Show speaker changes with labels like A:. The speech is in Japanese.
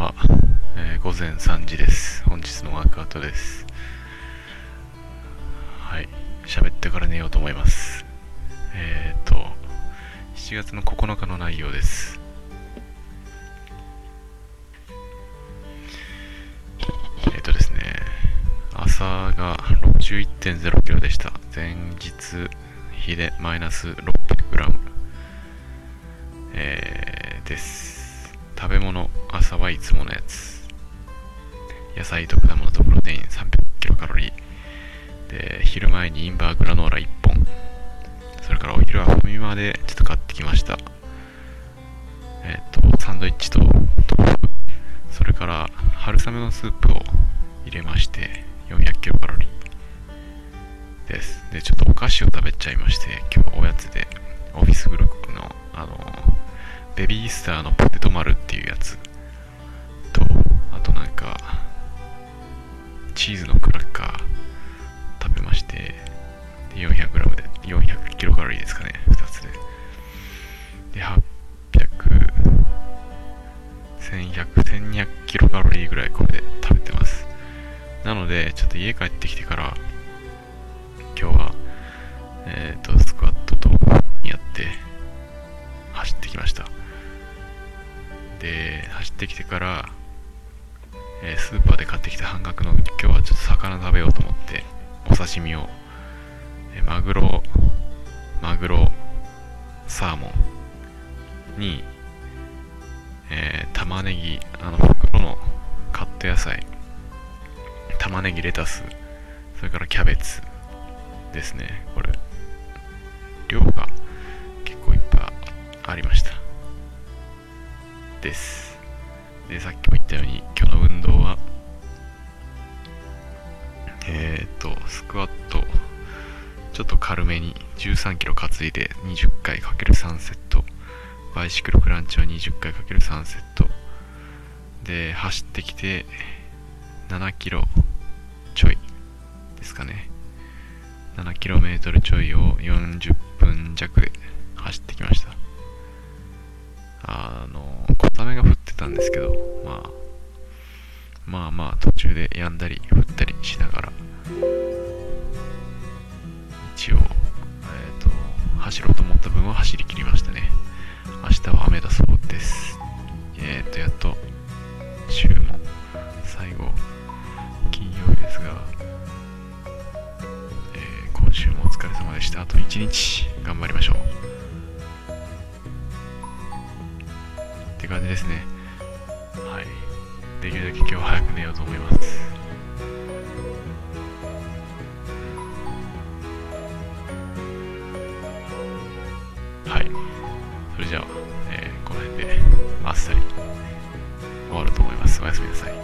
A: は、え、午前3時です。本日のワークアウトです。はい。喋ってから寝ようと思います。えっ、ー、と、7月の9日の内容です。えっ、とですね、朝が61.0キロでした。前日比でマイナス 600g、えー、です。食べ物、朝はいつものやつ。野菜と果物とプロテイン300キロカロリー。で、昼前にインバーグラノーラ1本。それからお昼はファミマでちょっと買ってきました。えっ、と、サンドイッチと豆腐。それから春雨のスープを入れまして、400キロカロリーです。で、ちょっとお菓子を食べちゃいまして、今日おやつベビースターのポテト丸っていうやつと、あとなんか、チーズのクラッカー食べまして、400g で、400キロカロリーですかね、2つで。で、800、1100、1200キロカロリーぐらいこれで食べてます。なので、ちょっと家帰ってきてから、で、走ってきてから、えースーパーで買ってきた半額の今日はちょっと魚食べようと思って、お刺身を、えーマグロ、マグロ、サーモンに、えー玉ねぎ、あの袋のカット野菜、玉ねぎ、レタス、それからキャベツですね。これ、量が結構いっぱいありました。です。で、さっきも言ったように、今日の運動は、えー、と、スクワット、ちょっと軽めに13キロ担いで20回 ×3 セット、バイシクルクランチは20回 ×3 セット、で、走ってきて、7キロちょいですかね。7キロメートルちょいを40分弱で走ってきました。あの、ったんですけど、まあ、まあまあ途中で止んだり降ったりしながら、一応、えっ、と、走ろうと思った分は走り切りましたね。明日は雨だそうです。えっ、と、やっと、週も最後、金曜日ですが、えー今週もお疲れ様でした。あと1日頑張りましょう。って感じですね。できるだけ今日早く寝ようと思います。はい。それじゃあ、えーこの辺であっさり終わると思います。おやすみなさい。